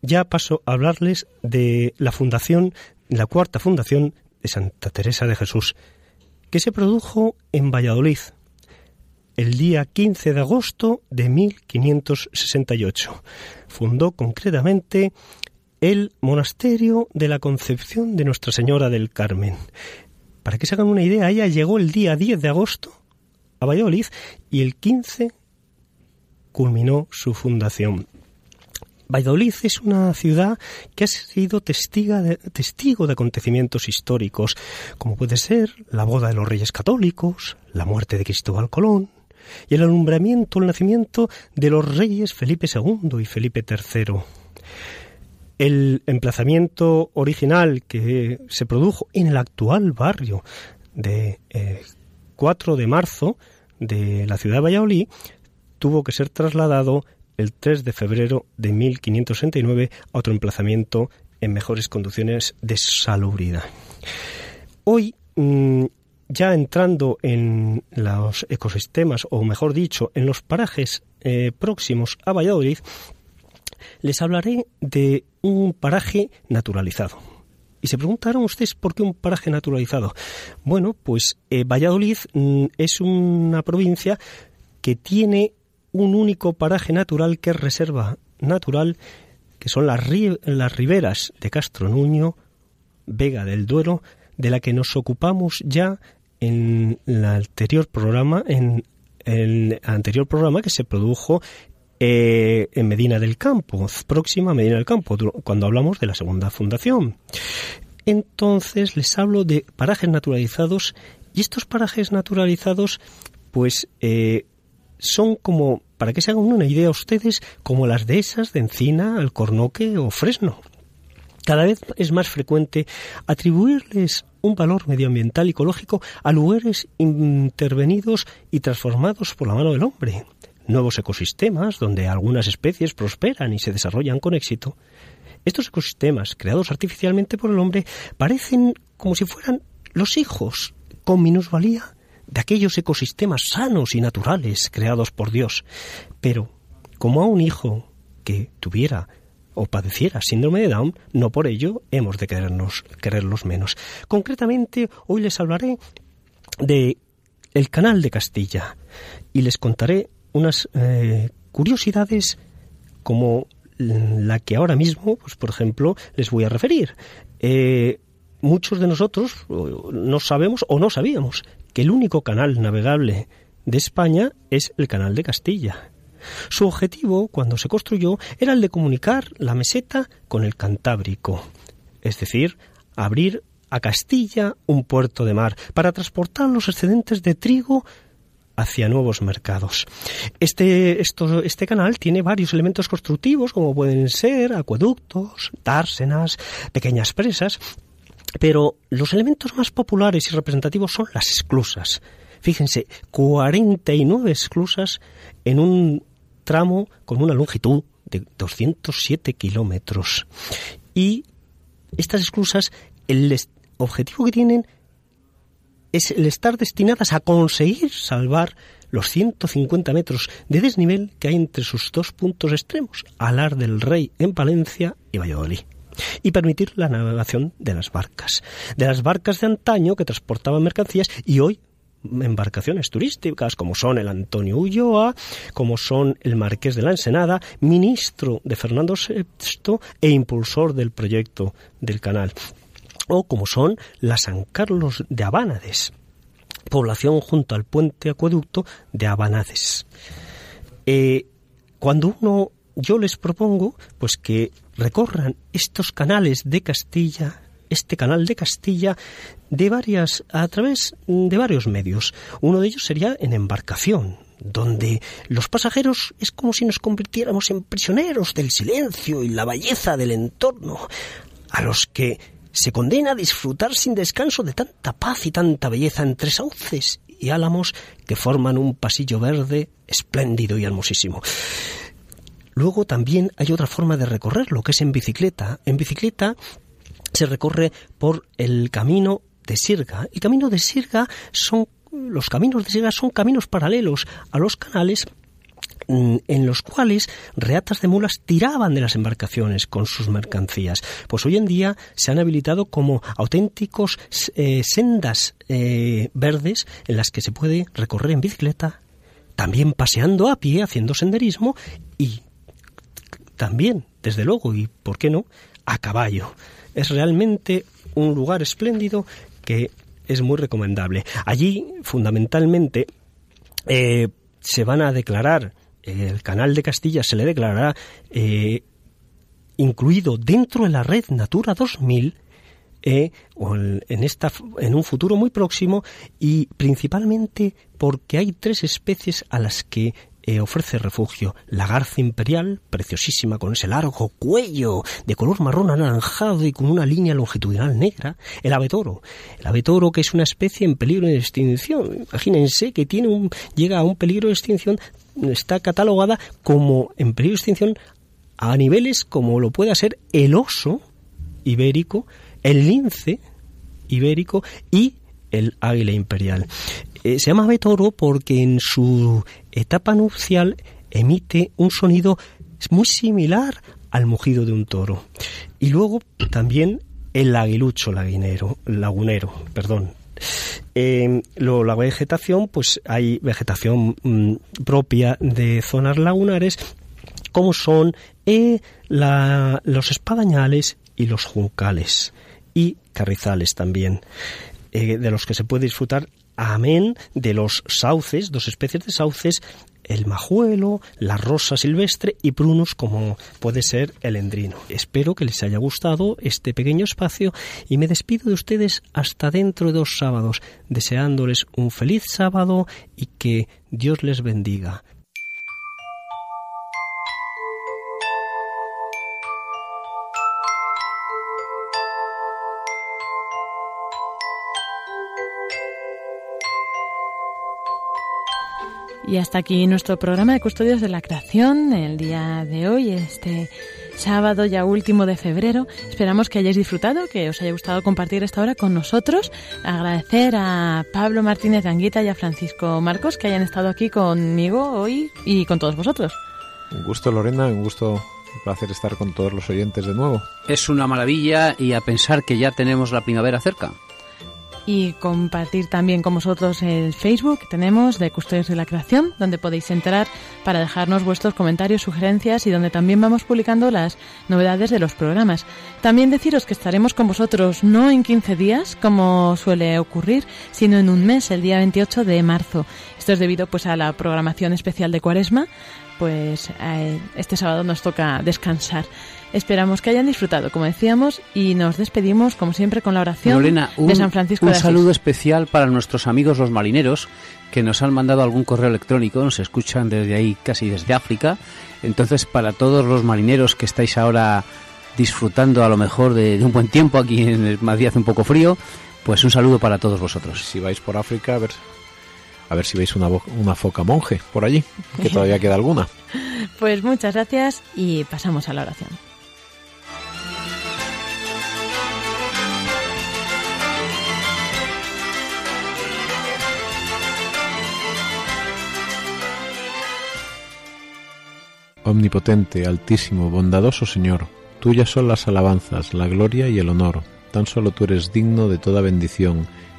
ya paso a hablarles de la fundación, la cuarta fundación de Santa Teresa de Jesús, que se produjo en Valladolid el día 15 de agosto de 1568. Fundó concretamente el monasterio de la Concepción de Nuestra Señora del Carmen. Para que se hagan una idea, ella llegó el día 10 de agosto a Valladolid y el 15 culminó su fundación. Valladolid es una ciudad que ha sido de, testigo de acontecimientos históricos, como puede ser la boda de los reyes católicos, la muerte de Cristóbal Colón y el alumbramiento, el nacimiento de los reyes Felipe II y Felipe III. El emplazamiento original que se produjo en el actual barrio de eh, 4 de marzo de la ciudad de Valladolid tuvo que ser trasladado el 3 de febrero de 1569 a otro emplazamiento en mejores condiciones de salubridad. Hoy, mm, ya entrando en los ecosistemas, o mejor dicho, en los parajes eh, próximos a Valladolid, les hablaré de un paraje naturalizado. Y se preguntaron ustedes por qué un paraje naturalizado. Bueno, pues eh, Valladolid mm, es una provincia que tiene un único paraje natural que es reserva natural, que son las, las riberas de Castro Nuño, Vega del Duero, de la que nos ocupamos ya en el anterior programa, en el anterior programa que se produjo eh, en Medina del Campo, próxima a Medina del Campo, cuando hablamos de la segunda fundación. entonces les hablo de parajes naturalizados y estos parajes naturalizados pues eh, son como, para que se hagan una idea ustedes, como las dehesas de Encina, Alcornoque o Fresno. Cada vez es más frecuente atribuirles un valor medioambiental y ecológico a lugares intervenidos y transformados por la mano del hombre. Nuevos ecosistemas donde algunas especies prosperan y se desarrollan con éxito. Estos ecosistemas creados artificialmente por el hombre parecen como si fueran los hijos, con minusvalía, de aquellos ecosistemas sanos y naturales creados por Dios. Pero, como a un hijo que tuviera o padeciera síndrome de Down, no por ello hemos de querernos, quererlos menos. Concretamente, hoy les hablaré de el canal de Castilla y les contaré unas eh, curiosidades como la que ahora mismo, pues por ejemplo, les voy a referir. Eh, muchos de nosotros no sabemos o no sabíamos el único canal navegable de España es el canal de Castilla. Su objetivo, cuando se construyó, era el de comunicar la meseta con el Cantábrico, es decir, abrir a Castilla un puerto de mar para transportar los excedentes de trigo hacia nuevos mercados. Este, este canal tiene varios elementos constructivos, como pueden ser acueductos, dársenas, pequeñas presas, pero los elementos más populares y representativos son las esclusas. Fíjense, 49 esclusas en un tramo con una longitud de 207 kilómetros. Y estas esclusas, el objetivo que tienen es el estar destinadas a conseguir salvar los 150 metros de desnivel que hay entre sus dos puntos extremos, Alar del Rey en Palencia y Valladolid y permitir la navegación de las barcas. De las barcas de antaño que transportaban mercancías y hoy embarcaciones turísticas como son el Antonio Ulloa, como son el Marqués de la Ensenada, ministro de Fernando VI e impulsor del proyecto del canal, o como son la San Carlos de Abánades, población junto al puente acueducto de Abanades. Eh, cuando uno, yo les propongo, pues que recorran estos canales de Castilla, este canal de Castilla de varias a través de varios medios. Uno de ellos sería en embarcación, donde los pasajeros es como si nos convirtiéramos en prisioneros del silencio y la belleza del entorno, a los que se condena a disfrutar sin descanso de tanta paz y tanta belleza entre sauces y álamos que forman un pasillo verde espléndido y hermosísimo. Luego también hay otra forma de recorrerlo, que es en bicicleta. En bicicleta se recorre por el camino de Sirga. El camino de Sirga son los caminos de Sirga son caminos paralelos a los canales mm, en los cuales reatas de mulas tiraban de las embarcaciones con sus mercancías. Pues hoy en día se han habilitado como auténticos eh, sendas eh, verdes en las que se puede recorrer en bicicleta, también paseando a pie, haciendo senderismo y también, desde luego, y por qué no, a caballo. Es realmente un lugar espléndido que es muy recomendable. Allí, fundamentalmente, eh, se van a declarar, el canal de Castilla se le declarará eh, incluido dentro de la red Natura 2000 eh, en, esta, en un futuro muy próximo y principalmente porque hay tres especies a las que eh, ofrece refugio. La garza imperial, preciosísima, con ese largo cuello de color marrón anaranjado y con una línea longitudinal negra. El abetoro. El abetoro que es una especie en peligro de extinción. Imagínense que tiene un, llega a un peligro de extinción, está catalogada como en peligro de extinción a niveles como lo pueda ser el oso ibérico, el lince ibérico y el águila imperial. Eh, se llama betoro porque en su etapa nupcial emite un sonido muy similar al mugido de un toro. Y luego también el aguilucho lagunero, lagunero perdón. la vegetación, pues hay vegetación mm, propia de zonas lagunares, como son eh, los espadañales y los juncales, y carrizales también, eh, de los que se puede disfrutar amén de los sauces, dos especies de sauces el majuelo, la rosa silvestre y prunus como puede ser el endrino. Espero que les haya gustado este pequeño espacio y me despido de ustedes hasta dentro de dos sábados, deseándoles un feliz sábado y que Dios les bendiga.
Y hasta aquí nuestro programa de Custodios de la Creación, el día de hoy, este sábado ya último de febrero. Esperamos que hayáis disfrutado, que os haya gustado compartir esta hora con nosotros. Agradecer a Pablo Martínez de Anguita y a Francisco Marcos que hayan estado aquí conmigo hoy y con todos vosotros.
Un gusto, Lorena, un gusto, un placer estar con todos los oyentes de nuevo.
Es una maravilla y a pensar que ya tenemos la primavera cerca
y compartir también con vosotros el Facebook que tenemos de Custodios de la Creación, donde podéis entrar para dejarnos vuestros comentarios, sugerencias y donde también vamos publicando las novedades de los programas. También deciros que estaremos con vosotros no en 15 días, como suele ocurrir, sino en un mes, el día 28 de marzo. Esto es debido pues a la programación especial de Cuaresma, pues eh, este sábado nos toca descansar. Esperamos que hayan disfrutado, como decíamos, y nos despedimos, como siempre, con la oración de San Francisco
un
de
Un saludo especial para nuestros amigos los marineros que nos han mandado algún correo electrónico, nos escuchan desde ahí, casi desde África. Entonces, para todos los marineros que estáis ahora disfrutando a lo mejor de, un buen tiempo, aquí en el Madrid hace un poco frío, pues un saludo para todos vosotros.
Si vais por África, a ver, a ver si veis una, una foca monje por allí, que todavía queda alguna. *laughs*
Pues muchas gracias y pasamos a la oración.
Omnipotente, altísimo, bondadoso Señor, tuyas son las alabanzas, la gloria y el honor. Tan solo tú eres digno de toda bendición,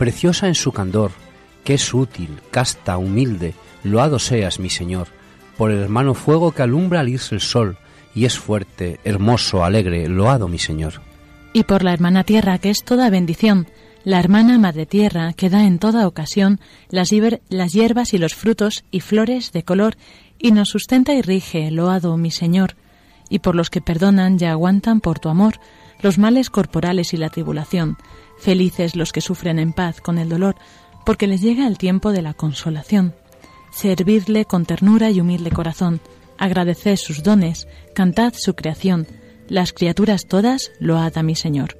preciosa en su candor, que es útil, casta, humilde, loado seas mi Señor, por el hermano fuego que alumbra al irse el sol, y es fuerte, hermoso, alegre, loado mi Señor.
Y por la hermana tierra, que es toda bendición, la hermana madre tierra, que da en toda ocasión las, las hierbas y los frutos y flores de color y nos sustenta y rige, loado mi Señor, y por los que perdonan y aguantan por tu amor los males corporales y la tribulación, felices los que sufren en paz con el dolor, porque les llega el tiempo de la consolación. Servirle con ternura y humilde corazón, agradeced sus dones, cantad su creación, las criaturas todas load a mi Señor.